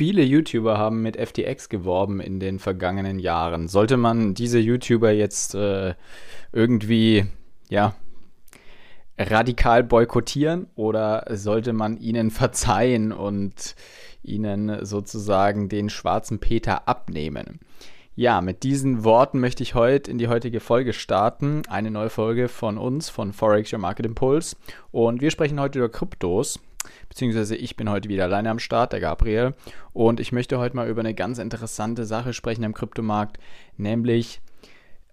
Viele YouTuber haben mit FTX geworben in den vergangenen Jahren. Sollte man diese YouTuber jetzt äh, irgendwie, ja, radikal boykottieren oder sollte man ihnen verzeihen und ihnen sozusagen den schwarzen Peter abnehmen? Ja, mit diesen Worten möchte ich heute in die heutige Folge starten. Eine neue Folge von uns, von Forex Your Market Impulse. Und wir sprechen heute über Kryptos. Beziehungsweise ich bin heute wieder alleine am Start, der Gabriel. Und ich möchte heute mal über eine ganz interessante Sache sprechen im Kryptomarkt, nämlich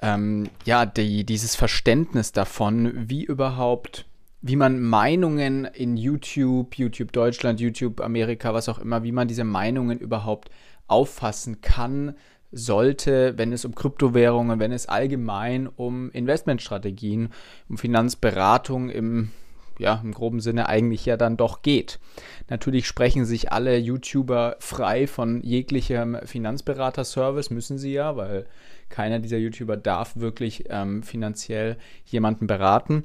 ähm, ja, die, dieses Verständnis davon, wie überhaupt, wie man Meinungen in YouTube, YouTube Deutschland, YouTube Amerika, was auch immer, wie man diese Meinungen überhaupt auffassen kann, sollte, wenn es um Kryptowährungen, wenn es allgemein um Investmentstrategien, um Finanzberatung im ja, im groben Sinne eigentlich ja dann doch geht. Natürlich sprechen sich alle YouTuber frei von jeglichem Finanzberater-Service, müssen sie ja, weil keiner dieser YouTuber darf wirklich ähm, finanziell jemanden beraten.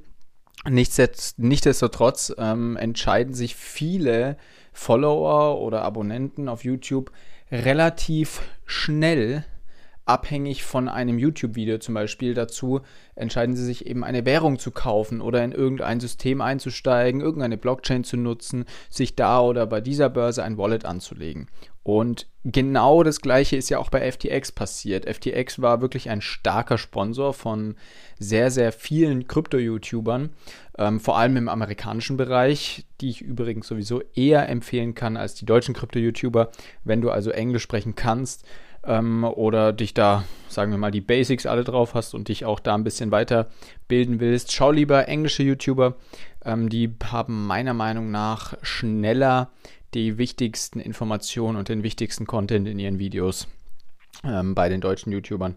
Nichtsdestotrotz ähm, entscheiden sich viele Follower oder Abonnenten auf YouTube relativ schnell abhängig von einem YouTube-Video zum Beispiel dazu, entscheiden sie sich eben eine Währung zu kaufen oder in irgendein System einzusteigen, irgendeine Blockchain zu nutzen, sich da oder bei dieser Börse ein Wallet anzulegen. Und genau das gleiche ist ja auch bei FTX passiert. FTX war wirklich ein starker Sponsor von sehr, sehr vielen Krypto-YouTubern, ähm, vor allem im amerikanischen Bereich, die ich übrigens sowieso eher empfehlen kann als die deutschen Krypto-YouTuber. Wenn du also Englisch sprechen kannst, ähm, oder dich da, sagen wir mal, die Basics alle drauf hast und dich auch da ein bisschen weiterbilden willst, schau lieber englische YouTuber. Ähm, die haben meiner Meinung nach schneller die wichtigsten Informationen und den wichtigsten Content in ihren Videos ähm, bei den deutschen YouTubern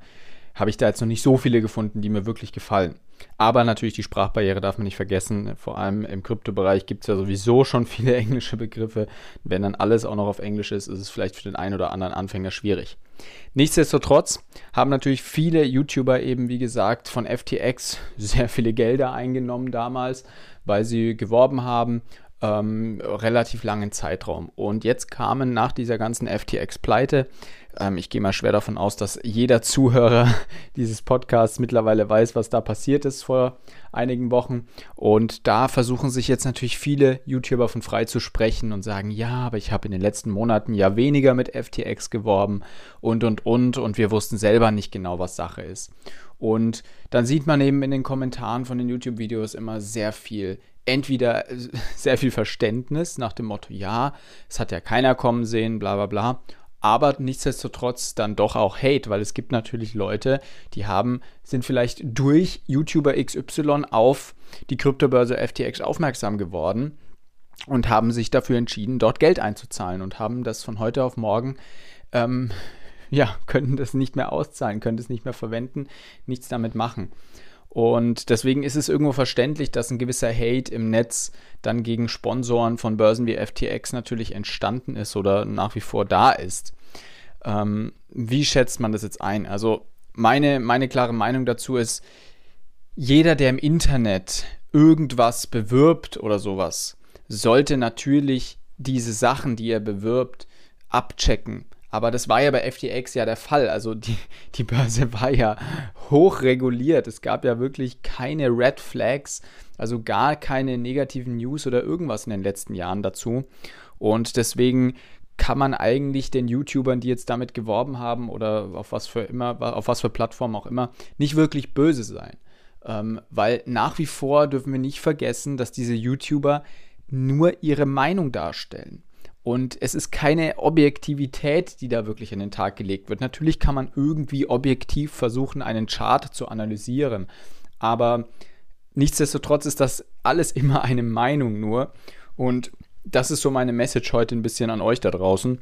habe ich da jetzt noch nicht so viele gefunden, die mir wirklich gefallen. Aber natürlich die Sprachbarriere darf man nicht vergessen. Vor allem im Kryptobereich gibt es ja sowieso schon viele englische Begriffe. Wenn dann alles auch noch auf Englisch ist, ist es vielleicht für den einen oder anderen Anfänger schwierig. Nichtsdestotrotz haben natürlich viele YouTuber eben, wie gesagt, von FTX sehr viele Gelder eingenommen damals, weil sie geworben haben ähm, relativ langen Zeitraum. Und jetzt kamen nach dieser ganzen FTX-Pleite, ähm, ich gehe mal schwer davon aus, dass jeder Zuhörer dieses Podcasts mittlerweile weiß, was da passiert ist vor einigen Wochen. Und da versuchen sich jetzt natürlich viele YouTuber von frei zu sprechen und sagen, ja, aber ich habe in den letzten Monaten ja weniger mit FTX geworben und, und, und. Und wir wussten selber nicht genau, was Sache ist. Und dann sieht man eben in den Kommentaren von den YouTube-Videos immer sehr viel entweder sehr viel Verständnis nach dem Motto, ja, es hat ja keiner kommen sehen, bla bla bla, aber nichtsdestotrotz dann doch auch Hate, weil es gibt natürlich Leute, die haben, sind vielleicht durch YouTuber XY auf die Kryptobörse FTX aufmerksam geworden und haben sich dafür entschieden, dort Geld einzuzahlen und haben das von heute auf morgen ähm, ja, können das nicht mehr auszahlen, können das nicht mehr verwenden, nichts damit machen. Und deswegen ist es irgendwo verständlich, dass ein gewisser Hate im Netz dann gegen Sponsoren von Börsen wie FTX natürlich entstanden ist oder nach wie vor da ist. Ähm, wie schätzt man das jetzt ein? Also meine, meine klare Meinung dazu ist, jeder, der im Internet irgendwas bewirbt oder sowas, sollte natürlich diese Sachen, die er bewirbt, abchecken. Aber das war ja bei FTX ja der Fall. Also die, die Börse war ja hochreguliert. Es gab ja wirklich keine Red Flags, also gar keine negativen News oder irgendwas in den letzten Jahren dazu. Und deswegen kann man eigentlich den YouTubern, die jetzt damit geworben haben oder auf was für immer, auf was für Plattformen auch immer, nicht wirklich böse sein. Ähm, weil nach wie vor dürfen wir nicht vergessen, dass diese YouTuber nur ihre Meinung darstellen. Und es ist keine Objektivität, die da wirklich an den Tag gelegt wird. Natürlich kann man irgendwie objektiv versuchen, einen Chart zu analysieren. Aber nichtsdestotrotz ist das alles immer eine Meinung nur. Und das ist so meine Message heute ein bisschen an euch da draußen.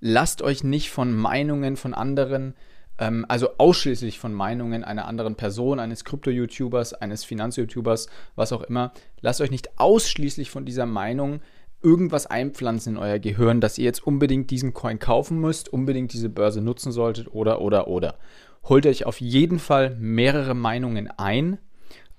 Lasst euch nicht von Meinungen von anderen, ähm, also ausschließlich von Meinungen einer anderen Person, eines Krypto-YouTubers, eines Finanz-YouTubers, was auch immer, lasst euch nicht ausschließlich von dieser Meinung irgendwas einpflanzen in euer Gehirn, dass ihr jetzt unbedingt diesen Coin kaufen müsst, unbedingt diese Börse nutzen solltet oder, oder, oder. Holt euch auf jeden Fall mehrere Meinungen ein.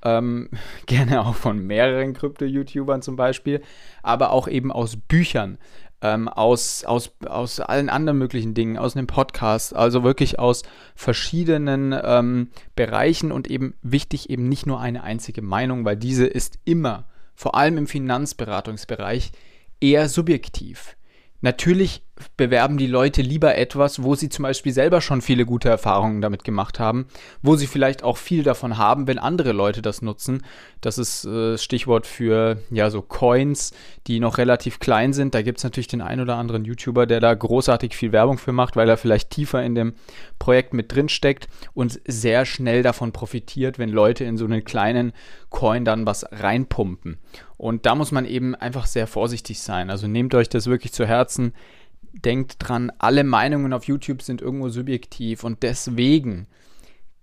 Ähm, gerne auch von mehreren Krypto-YouTubern zum Beispiel, aber auch eben aus Büchern. ähm, aus, aus, aus allen anderen möglichen Dingen, aus einem Podcast, also wirklich aus verschiedenen ähm, Bereichen und eben wichtig eben nicht nur eine einzige Meinung, weil diese ist immer, vor allem im Finanzberatungsbereich, eher subjektiv. Natürlich bewerben die Leute lieber etwas, wo sie zum Beispiel selber schon viele gute Erfahrungen damit gemacht haben, wo sie vielleicht auch viel davon haben, wenn andere Leute das nutzen. Das ist äh, Stichwort für ja so Coins, die noch relativ klein sind. Da gibt es natürlich den einen oder anderen YouTuber, der da großartig viel Werbung für macht, weil er vielleicht tiefer in dem Projekt mit drin steckt und sehr schnell davon profitiert, wenn Leute in so einen kleinen Coin dann was reinpumpen. Und da muss man eben einfach sehr vorsichtig sein. Also nehmt euch das wirklich zu Herzen denkt dran, alle Meinungen auf YouTube sind irgendwo subjektiv und deswegen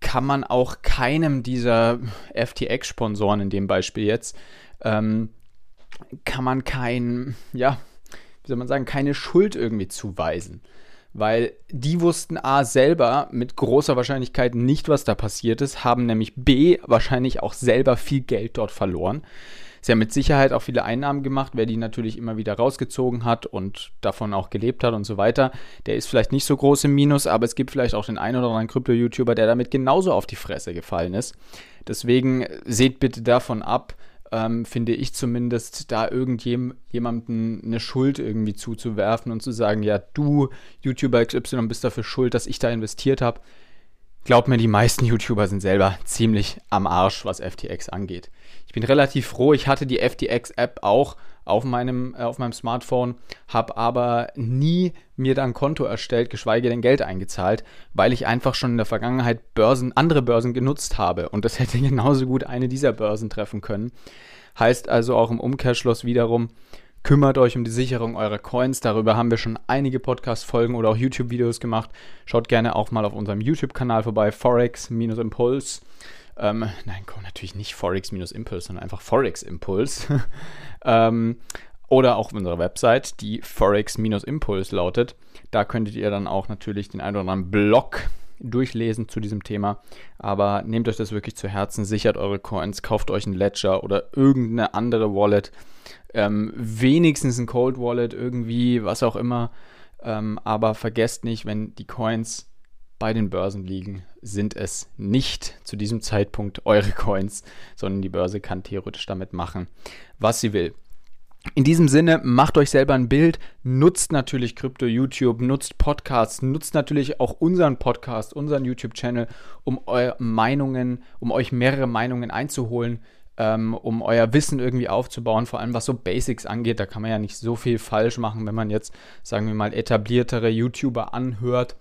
kann man auch keinem dieser FTX-Sponsoren in dem Beispiel jetzt, ähm, kann man kein, ja, wie soll man sagen, keine Schuld irgendwie zuweisen. Weil die wussten A selber mit großer Wahrscheinlichkeit nicht, was da passiert ist, haben nämlich B wahrscheinlich auch selber viel Geld dort verloren. Sie haben mit Sicherheit auch viele Einnahmen gemacht. Wer die natürlich immer wieder rausgezogen hat und davon auch gelebt hat und so weiter, der ist vielleicht nicht so groß im Minus, aber es gibt vielleicht auch den einen oder anderen Krypto-YouTuber, der damit genauso auf die Fresse gefallen ist. Deswegen seht bitte davon ab, ähm, finde ich zumindest, da irgendjemandem eine Schuld irgendwie zuzuwerfen und zu sagen, ja, du, YouTuber XY, bist dafür schuld, dass ich da investiert habe. Glaubt mir, die meisten YouTuber sind selber ziemlich am Arsch, was FTX angeht. Ich bin relativ froh, ich hatte die FTX-App auch auf meinem, äh, auf meinem Smartphone, habe aber nie mir dann Konto erstellt, geschweige denn Geld eingezahlt, weil ich einfach schon in der Vergangenheit Börsen, andere Börsen genutzt habe. Und das hätte genauso gut eine dieser Börsen treffen können. Heißt also auch im Umkehrschluss wiederum, Kümmert euch um die Sicherung eurer Coins. Darüber haben wir schon einige Podcast-Folgen oder auch YouTube-Videos gemacht. Schaut gerne auch mal auf unserem YouTube-Kanal vorbei, Forex-Impuls. Ähm, nein, komm, natürlich nicht Forex-Impuls, sondern einfach Forex-Impuls. ähm, oder auch auf unserer Website, die Forex-Impuls lautet. Da könntet ihr dann auch natürlich den einen oder anderen Blog durchlesen zu diesem Thema. Aber nehmt euch das wirklich zu Herzen, sichert eure Coins, kauft euch ein Ledger oder irgendeine andere Wallet ähm, wenigstens ein Cold Wallet irgendwie, was auch immer. Ähm, aber vergesst nicht, wenn die Coins bei den Börsen liegen, sind es nicht zu diesem Zeitpunkt eure Coins, sondern die Börse kann theoretisch damit machen, was sie will. In diesem Sinne, macht euch selber ein Bild, nutzt natürlich Krypto YouTube, nutzt Podcasts, nutzt natürlich auch unseren Podcast, unseren YouTube-Channel, um eure Meinungen, um euch mehrere Meinungen einzuholen ähm, um euer Wissen irgendwie aufzubauen, vor allem was so Basics angeht. Da kann man ja nicht so viel falsch machen, wenn man jetzt, sagen wir mal, etabliertere YouTuber anhört.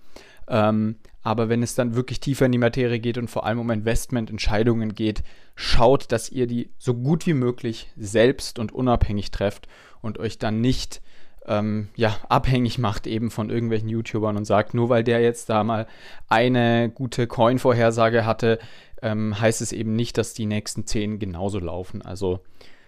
Ähm, aber wenn es dann wirklich tiefer in die Materie geht und vor allem um Investmententscheidungen geht, schaut, dass ihr die so gut wie möglich selbst und unabhängig trefft und euch dann nicht ähm, ja, abhängig macht eben von irgendwelchen YouTubern und sagt, nur weil der jetzt da mal eine gute Coin-Vorhersage hatte, ähm, heißt es eben nicht, dass die nächsten zehn genauso laufen. Also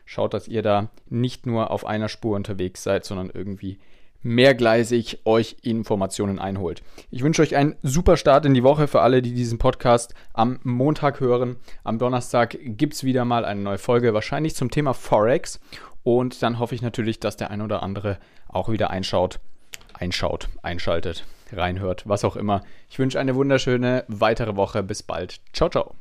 schaut, dass ihr da nicht nur auf einer Spur unterwegs seid, sondern irgendwie mehrgleisig euch Informationen einholt. Ich wünsche euch einen super Start in die Woche für alle, die diesen Podcast am Montag hören. Am Donnerstag gibt es wieder mal eine neue Folge, wahrscheinlich zum Thema Forex. Und dann hoffe ich natürlich, dass der ein oder andere auch wieder einschaut, einschaut, einschaltet, reinhört, was auch immer. Ich wünsche eine wunderschöne weitere Woche. Bis bald. Ciao, ciao.